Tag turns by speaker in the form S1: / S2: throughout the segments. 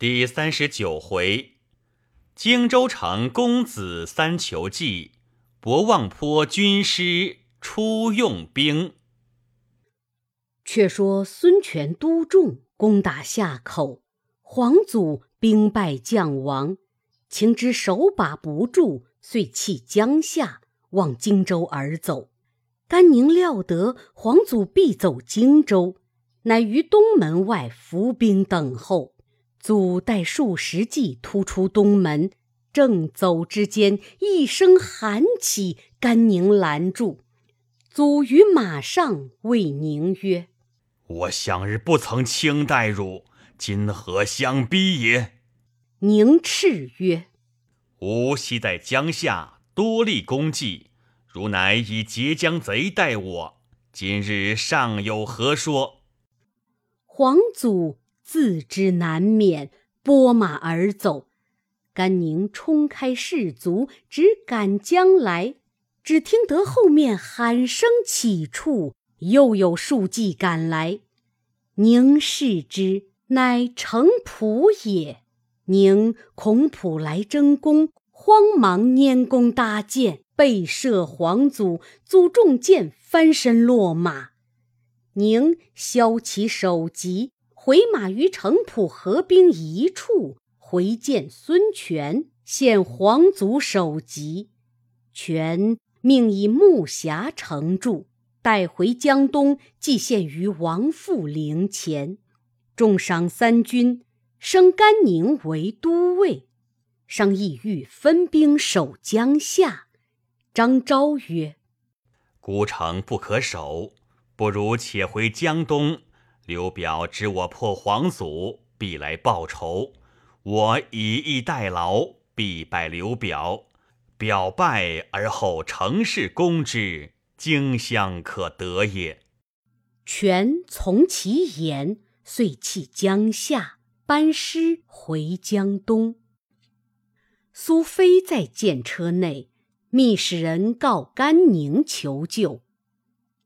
S1: 第三十九回，荆州城公子三求计，博望坡军师出用兵。
S2: 却说孙权督众攻打夏口，黄祖兵败将亡，情之手把不住，遂弃江夏，往荆州而走。甘宁料得黄祖必走荆州，乃于东门外伏兵等候。祖带数十骑突出东门，正走之间，一声喊起，甘宁拦住。祖于马上谓宁曰：“
S1: 我向日不曾轻待汝，今何相逼也？”
S2: 宁叱曰：“
S1: 吾昔在江夏多立功绩，汝乃以截江贼待我，今日尚有何说？”
S2: 皇祖。自知难免，拨马而走。甘宁冲开士卒，直赶将来。只听得后面喊声起处，又有数骑赶来。宁视之，乃程普也。宁恐普来争功，慌忙拈弓搭箭，背射黄祖。祖中箭，翻身落马。宁削其首级。回马于城濮合兵一处，回见孙权，献皇祖首级。权命以木匣盛住，带回江东，祭献于王父陵前。重赏三军，升甘宁为都尉。商议欲分兵守江夏。张昭曰：“
S1: 孤城不可守，不如且回江东。”刘表知我破皇祖，必来报仇。我以逸待劳，必败刘表。表败而后乘势攻之，荆襄可得也。
S2: 权从其言，遂弃江夏，班师回江东。苏飞在舰车内，密使人告甘宁求救。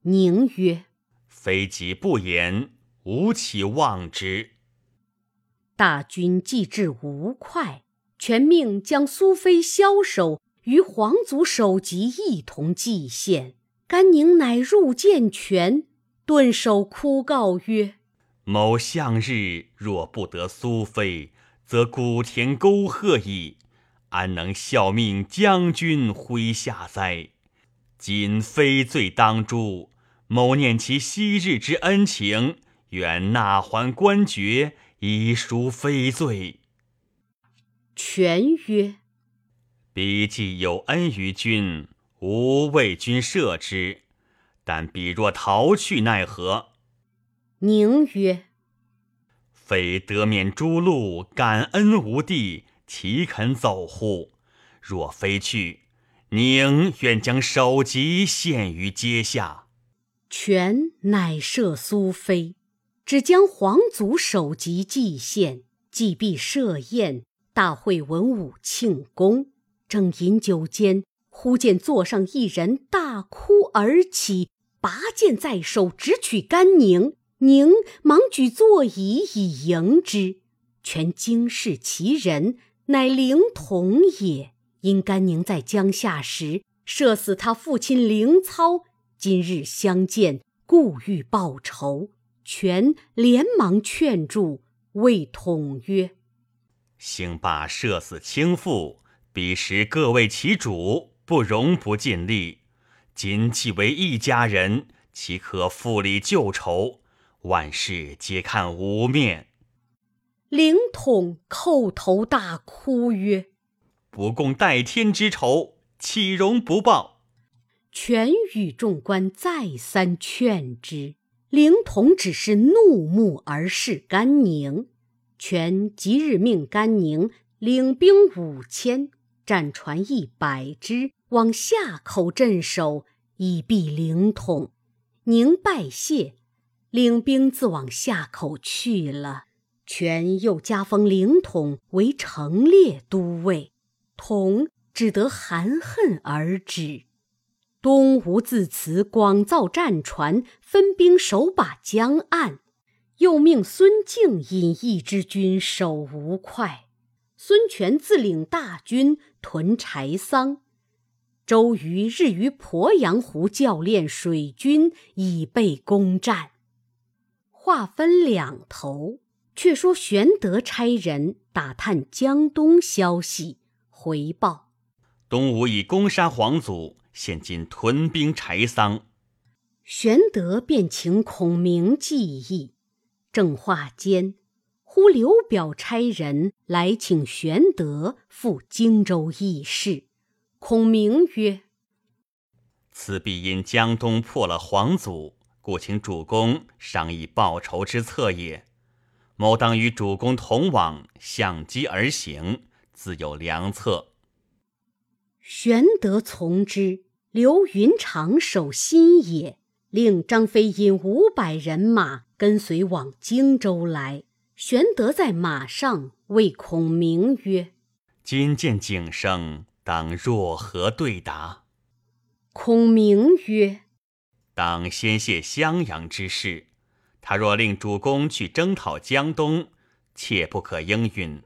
S2: 宁曰：“
S1: 非己不言。”吾岂忘之？
S2: 大军既至吴快，全命将苏飞枭首与皇族首级一同祭献。甘宁乃入见权，顿首哭告曰：“
S1: 某向日若不得苏飞，则古田沟壑矣，安能效命将军麾下哉？今非罪当诛，某念其昔日之恩情。”愿纳还官爵，以赎非罪。
S2: 权曰：“
S1: 彼既有恩于君，吾为君赦之。但彼若逃去，奈何？”
S2: 宁曰：“
S1: 非得免诸路，感恩无地，岂肯走乎？若非去，宁愿将首级献于阶下。”
S2: 权乃赦苏飞。只将皇族首级祭献，祭毕设宴，大会文武庆功。正饮酒间，忽见座上一人大哭而起，拔剑在手，直取甘宁。宁忙举座椅以迎之。全惊视其人，乃灵统也。因甘宁在江夏时射死他父亲灵操，今日相见，故欲报仇。权连忙劝住，谓统曰：“
S1: 兴霸射死亲父，彼时各为其主，不容不尽力。今既为一家人，岂可复礼旧仇？万事皆看无面。”
S2: 灵统叩头大哭曰：“
S1: 不共戴天之仇，岂容不报？”
S2: 权与众官再三劝之。灵统只是怒目而视甘宁，权即日命甘宁领兵五千，战船一百只，往夏口镇守，以避灵统。宁拜谢，领兵自往夏口去了。权又加封灵统为成列都尉，统只得含恨而止。东吴自此广造战船，分兵守把江岸。又命孙敬引一支军守吴会，孙权自领大军屯柴桑。周瑜日于鄱阳湖教练水军，以备攻战。话分两头，却说玄德差人打探江东消息，回报：
S1: 东吴已攻杀黄祖，现今屯兵柴桑。
S2: 玄德便请孔明计议。正话间，忽刘表差人来请玄德赴荆州议事。孔明曰：“
S1: 此必因江东破了皇祖，故请主公商议报仇之策也。某当与主公同往，相机而行，自有良策。”
S2: 玄德从之，刘云长守新野，令张飞引五百人马跟随往荆州来。玄德在马上谓孔明曰：“
S1: 今见景生。”当若何对答？
S2: 孔明曰：“
S1: 当先谢襄阳之事。他若令主公去征讨江东，切不可应允。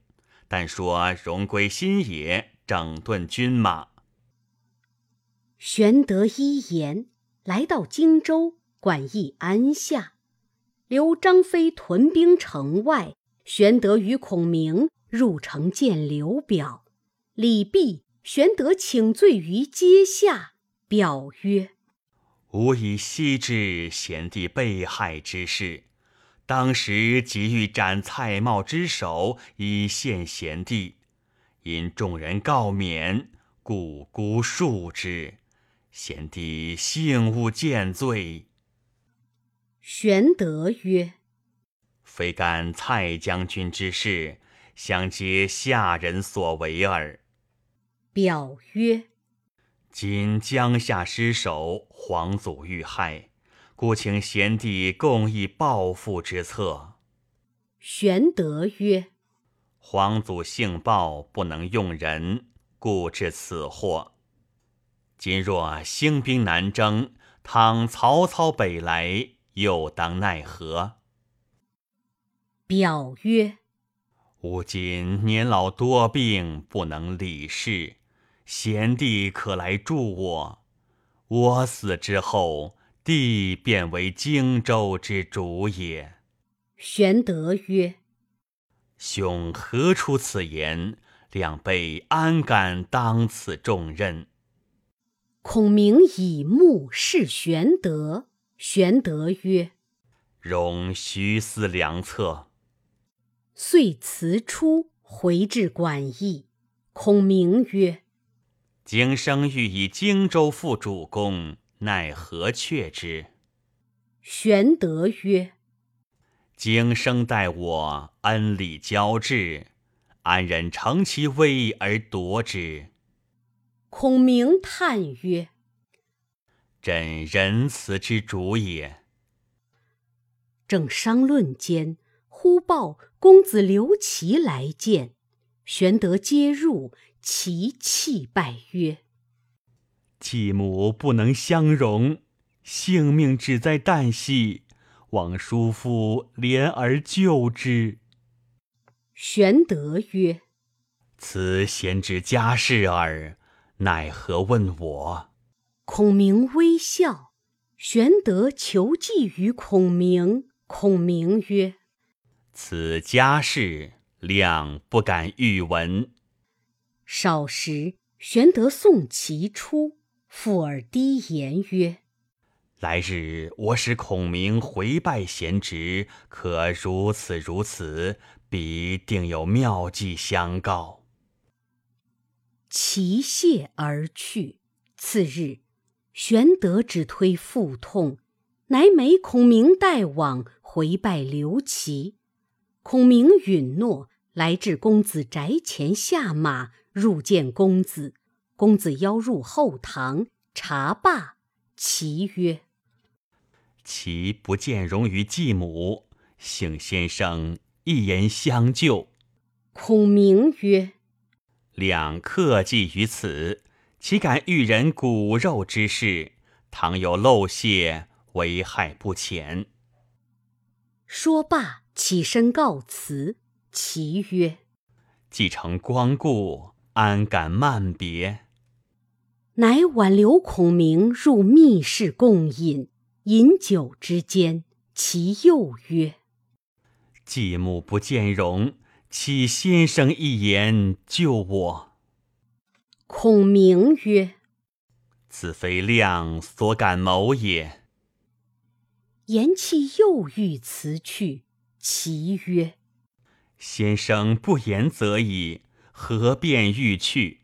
S1: 但说荣归新野，整顿军马。”
S2: 玄德依言，来到荆州，管义安下，留张飞屯兵城外。玄德与孔明入城见刘表，礼毕。玄德请罪于阶下，表曰：“
S1: 吾以昔之贤弟被害之事，当时急欲斩蔡瑁之首，以献贤弟。因众人告免，故孤恕之。贤弟幸勿见罪。”
S2: 玄德曰：“
S1: 非干蔡将军之事，相皆下人所为耳。”
S2: 表曰：“
S1: 今江夏失守，皇祖遇害，故请贤弟共议报复之策。”
S2: 玄德曰：“
S1: 皇祖性暴，不能用人，故致此祸。今若兴兵南征，倘曹操北来，又当奈何？”
S2: 表曰：“
S1: 吾今年老多病，不能理事。”贤弟可来助我，我死之后，弟便为荆州之主也。
S2: 玄德曰：“
S1: 兄何出此言？两辈安敢当此重任？”
S2: 孔明以目视玄德，玄德曰：“
S1: 容徐思良策。”
S2: 遂辞出，回至馆驿。孔明曰：
S1: 景生欲以荆州复主公，奈何却之？
S2: 玄德曰：“
S1: 景生待我恩礼交至，安忍乘其威而夺之？”
S2: 孔明叹曰：“
S1: 朕仁慈之主也。”
S2: 正商论间，忽报公子刘琦来见，玄德接入。其泣拜曰：“
S1: 继母不能相容，性命只在旦夕，望叔父怜而救之。”
S2: 玄德曰：“
S1: 此贤之家事耳，奈何问我？”
S2: 孔明微笑。玄德求计于孔明，孔明曰：“
S1: 此家事，亮不敢预闻。”
S2: 少时，玄德送其出，附耳低言曰：“
S1: 来日我使孔明回拜贤侄，可如此如此，必定有妙计相告。”
S2: 其谢而去。次日，玄德只推腹痛，乃每孔明带往回拜刘琦。孔明允诺，来至公子宅前下马。入见公子，公子邀入后堂茶罢，其曰：“
S1: 其不见容于继母，幸先生一言相救。”
S2: 孔明曰：“
S1: 两客计于此，岂敢遇人骨肉之事？倘有漏泄，危害不浅。”
S2: 说罢，起身告辞。其曰：“
S1: 既承光顾，安敢慢别？”
S2: 乃挽留孔明入密室共饮。饮酒之间，其又曰：“
S1: 继母不见容，乞先生一言救我。”
S2: 孔明曰：“
S1: 此非亮所敢谋也。”
S2: 言讫，又欲辞去。其曰：“
S1: 先生不言则已，何便欲去？”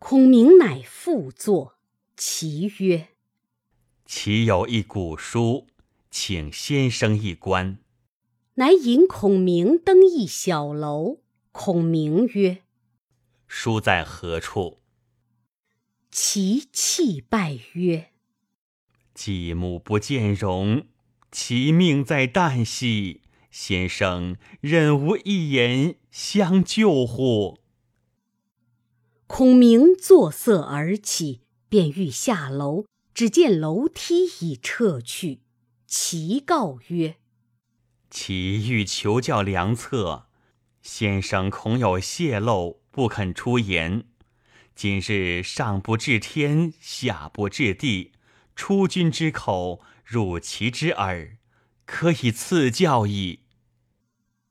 S2: 孔明乃复坐。其曰：“
S1: 其有一古书，请先生一观。”
S2: 乃引孔明登一小楼。孔明曰：“
S1: 书在何处？”
S2: 其泣拜曰：“
S1: 继母不见容，其命在旦夕。先生忍无一言相救乎？”
S2: 孔明作色而起，便欲下楼，只见楼梯已撤去。其告曰：“
S1: 其欲求教良策，先生恐有泄露，不肯出言。今日上不至天，下不至地，出君之口，入其之耳，可以赐教矣。”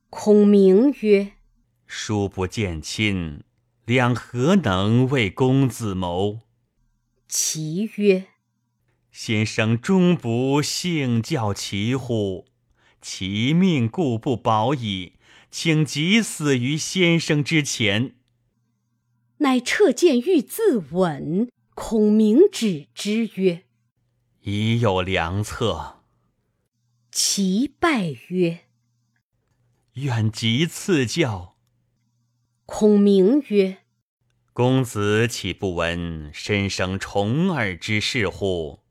S2: 孔明曰：“
S1: 叔不见亲。”两何能为公子谋？
S2: 其曰：“
S1: 先生终不幸教其乎？其命固不保矣，请即死于先生之前。”
S2: 乃撤剑欲自刎，孔明止之曰：“
S1: 已有良策。”
S2: 其拜曰：“
S1: 愿即赐教。”
S2: 孔明曰：“
S1: 公子岂不闻身生重耳之事乎？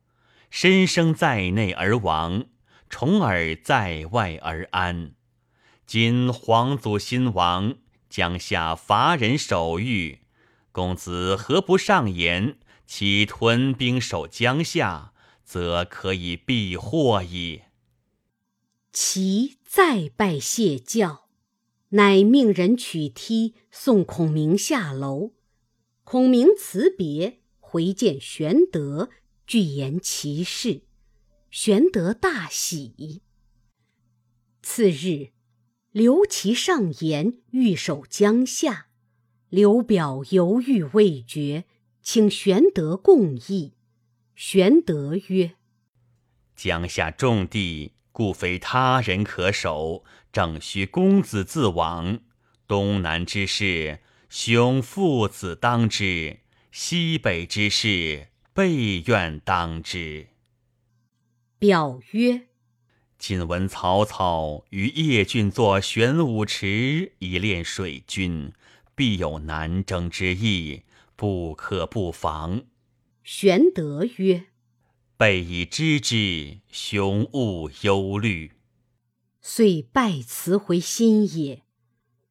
S1: 申生在内而亡，重耳在外而安。今皇祖新亡，江下伐人守御，公子何不上言？其屯兵守江夏，则可以避祸矣。”
S2: 其再拜谢教。乃命人取梯送孔明下楼。孔明辞别，回见玄德，具言其事。玄德大喜。次日，刘琦上言欲守江夏，刘表犹豫未决，请玄德共议。玄德曰：“
S1: 江夏重地。”故非他人可守，正需公子自往。东南之事，兄父子当之；西北之事，备愿当之。
S2: 表曰：“
S1: 今闻曹操于邺郡作玄武池，以练水军，必有南征之意，不可不防。”
S2: 玄德曰。
S1: 备以知之，雄勿忧虑。
S2: 遂拜辞回新野。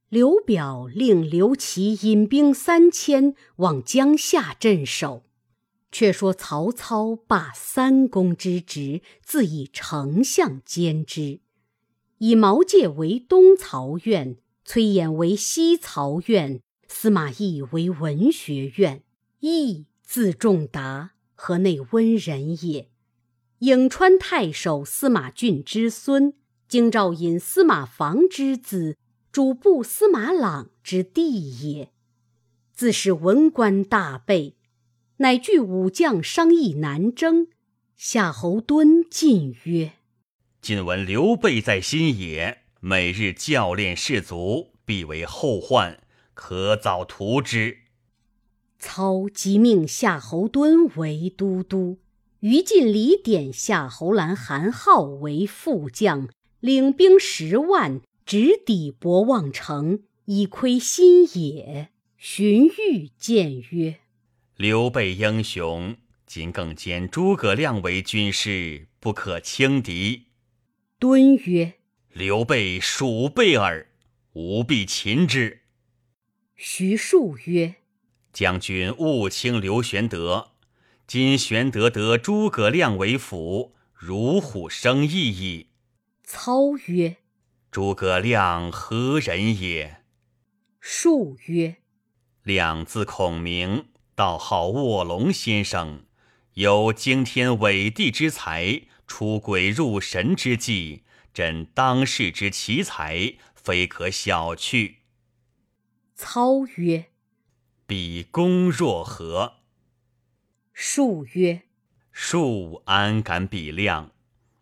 S2: 刘表令刘琦引兵三千往江夏镇守。却说曹操罢三公之职，自以丞相兼之，以毛玠为东曹院，崔琰为西曹院，司马懿为文学院。懿字仲达。河内温人也，颍川太守司马俊之孙，京兆尹司马防之子，主簿司马朗之弟也。自是文官大备，乃具武将商议南征。夏侯惇进曰：“
S1: 今闻刘备在新野，每日教练士卒，必为后患，可早图之。”
S2: 操即命夏侯惇为都督，于禁李典夏侯兰、韩浩为副将，领兵十万，直抵博望城，以窥新野。荀彧谏曰：“
S1: 刘备英雄，今更兼诸葛亮为军师，不可轻敌。”
S2: 敦曰：“
S1: 刘备鼠辈耳，吾必擒之。”
S2: 徐庶曰。
S1: 将军勿轻刘玄德，今玄德得诸葛亮为辅，如虎生翼矣。
S2: 操曰：“
S1: 诸葛亮何人也？”
S2: 庶曰：“
S1: 亮字孔明，道号卧龙先生，有惊天伟地之才，出鬼入神之计，朕当世之奇才，非可小觑。”
S2: 操曰：“
S1: 比公若何？”
S2: 术曰：“
S1: 树安敢比亮？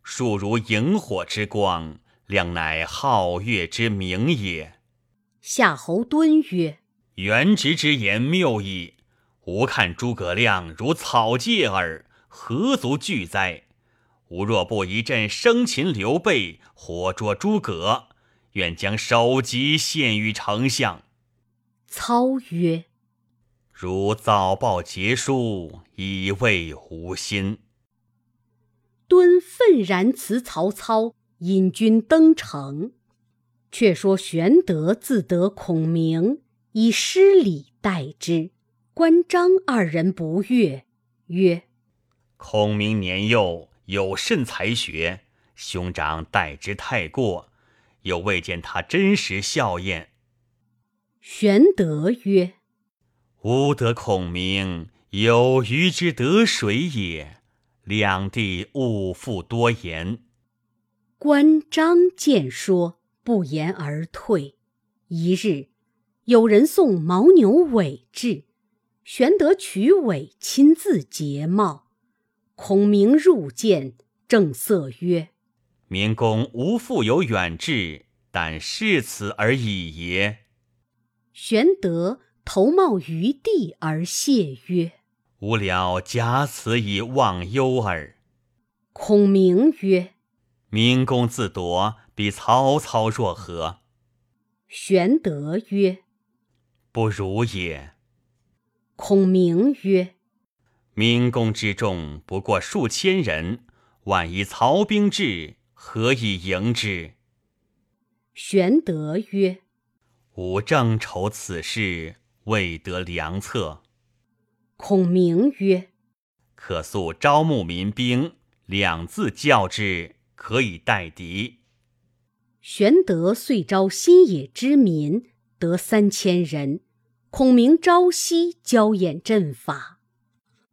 S1: 树如萤火之光，亮乃皓月之明也。”
S2: 夏侯惇曰：“
S1: 元直之言谬矣。吾看诸葛亮如草芥耳，何足惧哉？吾若不一阵生擒刘备，活捉诸葛，愿将首级献于丞相。”
S2: 操曰。
S1: 如早报捷书，以慰吾心。
S2: 敦愤然辞曹操，引军登城。却说玄德自得孔明，以失礼待之。关张二人不悦，曰：“
S1: 孔明年幼，有甚才学？兄长待之太过，又未见他真实笑颜。”
S2: 玄德曰。
S1: 吾得孔明，有余之得水也。两地勿复多言。
S2: 关张见说，不言而退。一日，有人送牦牛尾至，玄德取尾，亲自结帽。孔明入见，正色曰：“
S1: 明公无复有远志，但是此而已也。”
S2: 玄德。头冒于地而谢曰：“
S1: 吾了假此以忘忧耳。”
S2: 孔明曰：“
S1: 明公自夺，比曹操若何？”
S2: 玄德曰：“
S1: 不如也。”
S2: 孔明曰：“
S1: 明公之众不过数千人，万一曹兵至，何以迎之？”
S2: 玄德曰：“
S1: 吾正愁此事。”未得良策。
S2: 孔明曰：“
S1: 可速招募民兵，两字教之，可以待敌。”
S2: 玄德遂招新野之民，得三千人。孔明朝夕教演阵法。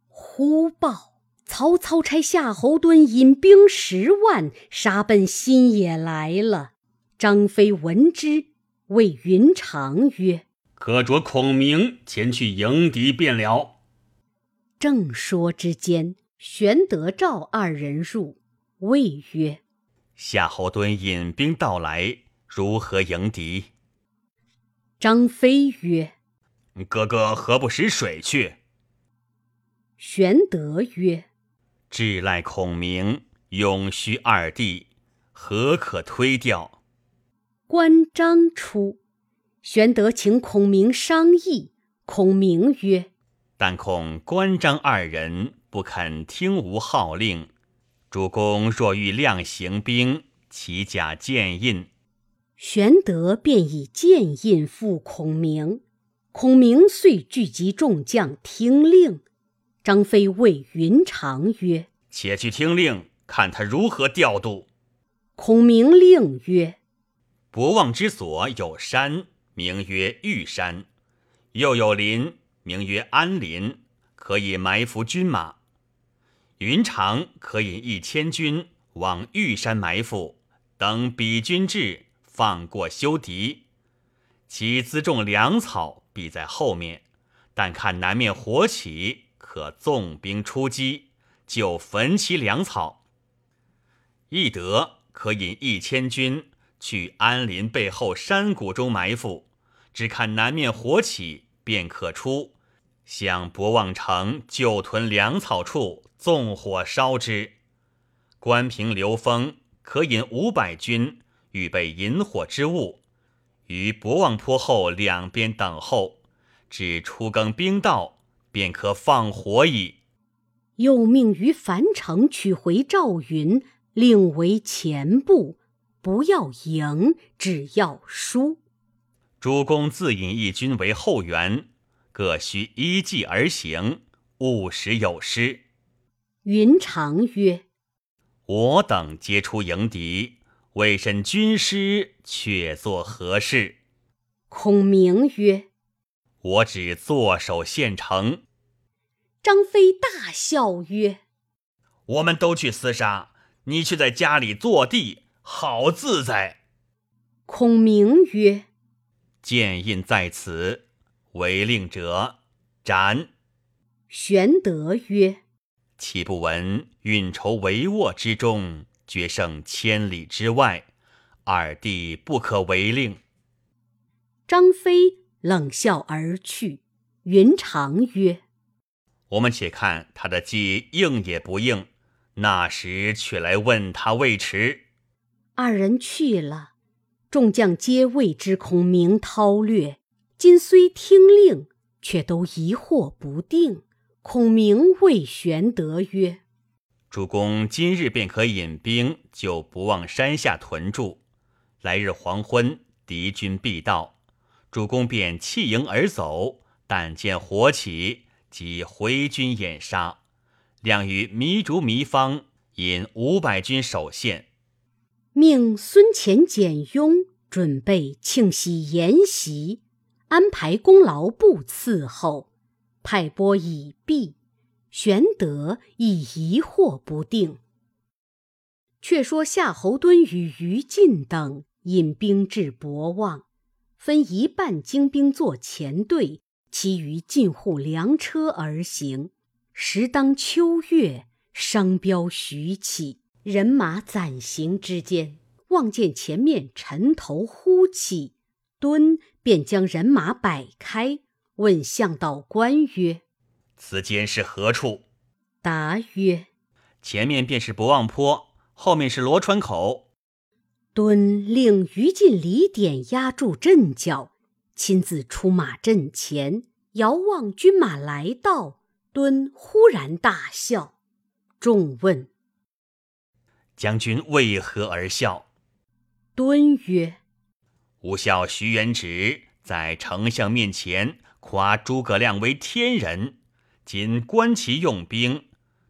S2: 忽报曹操差夏侯惇引兵十万，杀奔新野来了。张飞闻之，谓云长曰：
S1: 可着孔明前去迎敌便了。
S2: 正说之间，玄德、赵二人入，谓曰：“
S1: 夏侯惇引兵到来，如何迎敌？”
S2: 张飞曰：“
S1: 哥哥何不使水去？”
S2: 玄德曰：“
S1: 至赖孔明、永虚二弟，何可推掉？”
S2: 关张出。玄德请孔明商议，孔明曰：“
S1: 但恐关张二人不肯听吾号令，主公若欲亮行兵，其甲剑印。”
S2: 玄德便以剑印付孔明，孔明遂聚集众将听令。张飞谓云长曰：“
S1: 且去听令，看他如何调度。”
S2: 孔明令曰：“
S1: 博望之所有山。”名曰玉山，又有林，名曰安林，可以埋伏军马。云长可引一千军往玉山埋伏，等彼军至，放过休敌。其辎重粮草必在后面，但看南面火起，可纵兵出击，就焚其粮草。翼德可引一千军去安林背后山谷中埋伏。只看南面火起，便可出，向博望城旧屯粮草处纵火烧之。关平、刘封可引五百军，预备引火之物，于博望坡后两边等候，至出更兵到，便可放火矣。
S2: 又命于樊城取回赵云，令为前部，不要赢，只要输。
S1: 诸公自引一军为后援，各需依计而行，勿使有失。
S2: 云长曰：“
S1: 我等皆出迎敌，未甚军师，却做何事？”
S2: 孔明曰：“
S1: 我只坐守县城。”
S2: 张飞大笑曰：“
S1: 我们都去厮杀，你却在家里坐地，好自在。”
S2: 孔明曰：“
S1: 剑印在此，违令者斩。”
S2: 玄德曰：“
S1: 岂不闻运筹帷幄之中，决胜千里之外，二弟不可违令。”
S2: 张飞冷笑而去。云长曰：“
S1: 我们且看他的计应也不应，那时却来问他未迟。”
S2: 二人去了，众将皆谓之孔明韬略，今虽听令，却都疑惑不定。孔明谓玄德曰：“
S1: 主公今日便可引兵，就不往山下屯驻。来日黄昏，敌军必到。”主公便弃营而走，但见火起，即回军掩杀。亮于糜竺、糜芳引五百军守县，
S2: 命孙乾、简雍准备庆喜筵席，安排功劳簿伺候，派拨已毕。玄德亦疑惑不定。却说夏侯惇与于禁等引兵至博望。分一半精兵作前队，其余进护粮车而行。时当秋月，商标徐起，人马攒行之间，望见前面尘头忽起，敦便将人马摆开，问向道官曰：“
S1: 此间是何处？”
S2: 答曰：“
S1: 前面便是博望坡，后面是罗川口。”
S2: 敦令于禁、李典压住阵脚，亲自出马阵前，遥望军马来到。敦忽然大笑。众问：“
S1: 将军为何而笑？”
S2: 敦曰：“
S1: 吾笑徐元直在丞相面前夸诸葛亮为天人，今观其用兵，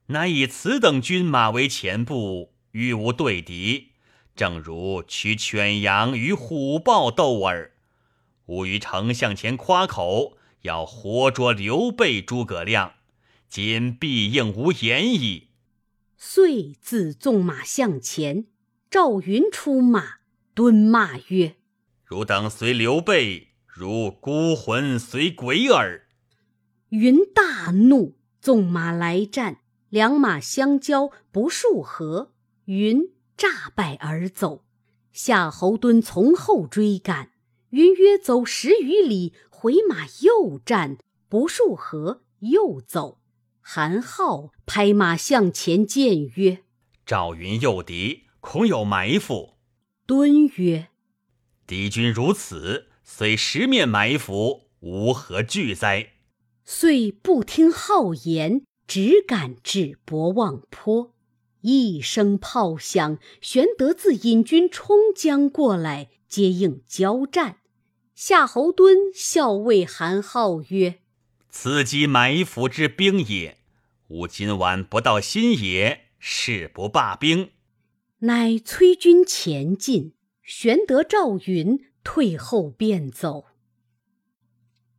S1: 乃以此等军马为前部，与吾对敌。”正如取犬羊与虎豹斗耳，吾于丞相前夸口，要活捉刘备、诸葛亮，今必应无言矣。
S2: 遂自纵马向前，赵云出马，蹲骂曰：“
S1: 汝等随刘备，如孤魂随鬼耳。”
S2: 云大怒，纵马来战，两马相交不数合，云。诈败而走，夏侯惇从后追赶。云约走十余里，回马又战，不数合，又走。韩浩拍马向前见曰：“
S1: 赵云诱敌，恐有埋伏。”
S2: 敦曰：“
S1: 敌军如此，虽十面埋伏，无何惧哉？”
S2: 遂不听号言，只赶至博望坡。一声炮响，玄德自引军冲将过来，接应交战。夏侯惇笑谓韩浩曰：“
S1: 此即埋伏之兵也。吾今晚不到新野，誓不罢兵。”
S2: 乃催军前进。玄德、赵云退后便走。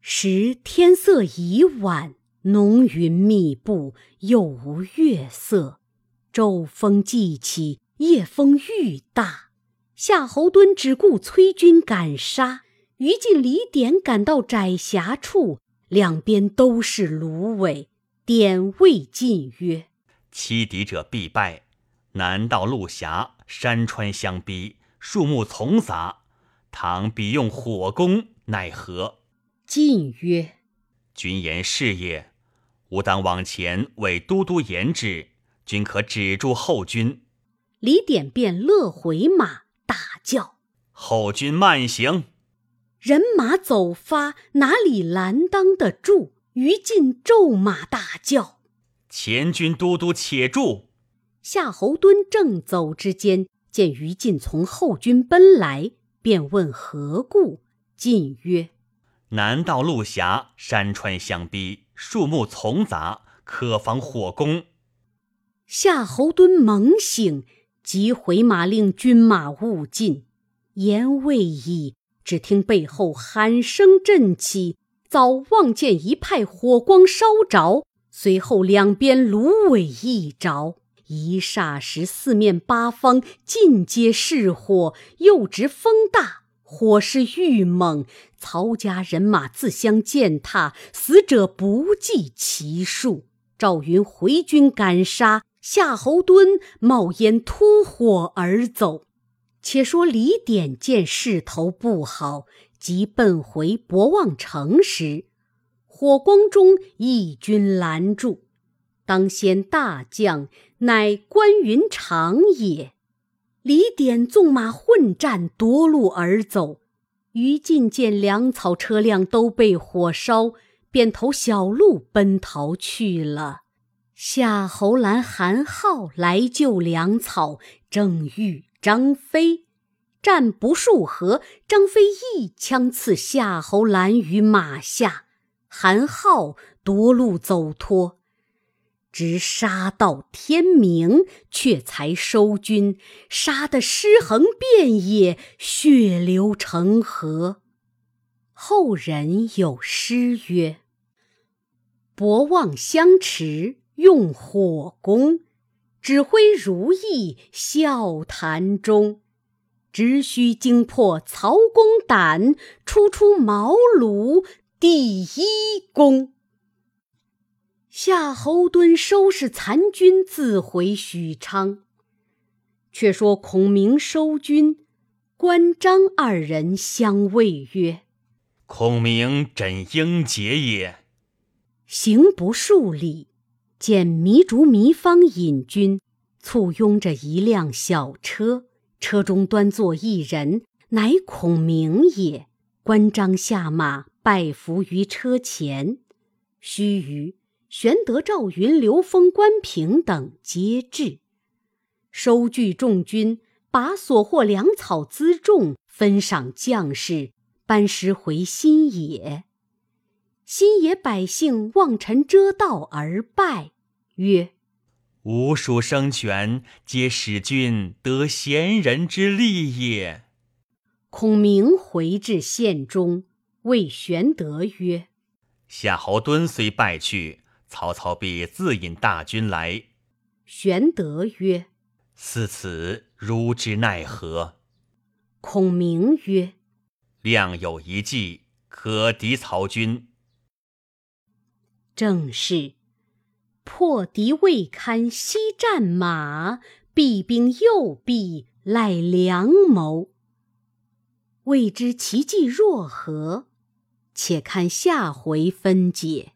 S2: 时天色已晚，浓云密布，又无月色。骤风既起，夜风愈大。夏侯惇只顾催军赶杀，于禁、李典赶到窄狭处，两边都是芦苇。典谓晋曰：“
S1: 欺敌者必败。南道路狭，山川相逼，树木丛杂，倘彼用火攻，奈何？”
S2: 晋曰：“
S1: 君言是也。吾当往前为都督言之。”均可止住后军。
S2: 李典便勒回马，大叫：“
S1: 后军慢行！”
S2: 人马走发，哪里拦当得住？于禁骤马大叫：“
S1: 前军都督且住！”
S2: 夏侯惇正走之间，见于禁从后军奔来，便问何故。晋曰：“
S1: 南道路狭，山川相逼，树木丛杂，可防火攻。”
S2: 夏侯惇猛醒，即回马令军马勿进。言未已，只听背后喊声震起，早望见一派火光烧着，随后两边芦苇一着。一霎时，四面八方尽皆是火，又值风大，火势愈猛。曹家人马自相践踏，死者不计其数。赵云回军赶杀，夏侯惇冒烟突火而走。且说李典见势头不好，即奔回博望城时，火光中义军拦住。当先大将乃关云长也。李典纵马混战，夺路而走。于禁见粮草车辆都被火烧，便投小路奔逃去了。夏侯兰、韩浩来救粮草，正遇。张飞战不数合，张飞一枪刺夏侯兰于马下，韩浩夺路走脱，直杀到天明，却才收军，杀得尸横遍野，血流成河。后人有诗曰：“博望相持用火攻。”指挥如意笑谈中，只须惊破曹公胆，初出茅庐第一功。夏侯惇收拾残军，自回许昌。却说孔明收军，关张二人相谓曰：“
S1: 孔明真英杰也。”
S2: 行不数里。见糜竺、糜芳引军，簇拥着一辆小车，车中端坐一人，乃孔明也。关张下马，拜伏于车前。须臾，玄德、赵云、刘封、关平等皆至，收聚众军，把所获粮草辎重分赏将士，班师回新野。新野百姓望臣遮道而拜，曰：“
S1: 吾蜀生权，皆使君得贤人之力也。”
S2: 孔明回至县中，谓玄德曰：“
S1: 夏侯惇虽败去，曹操必自引大军来。”
S2: 玄德曰：“
S1: 似此，如之奈何？”
S2: 孔明曰：“
S1: 亮有一计，可敌曹军。”
S2: 正是破敌未堪惜战马，避兵又避赖良谋。未知其计若何？且看下回分解。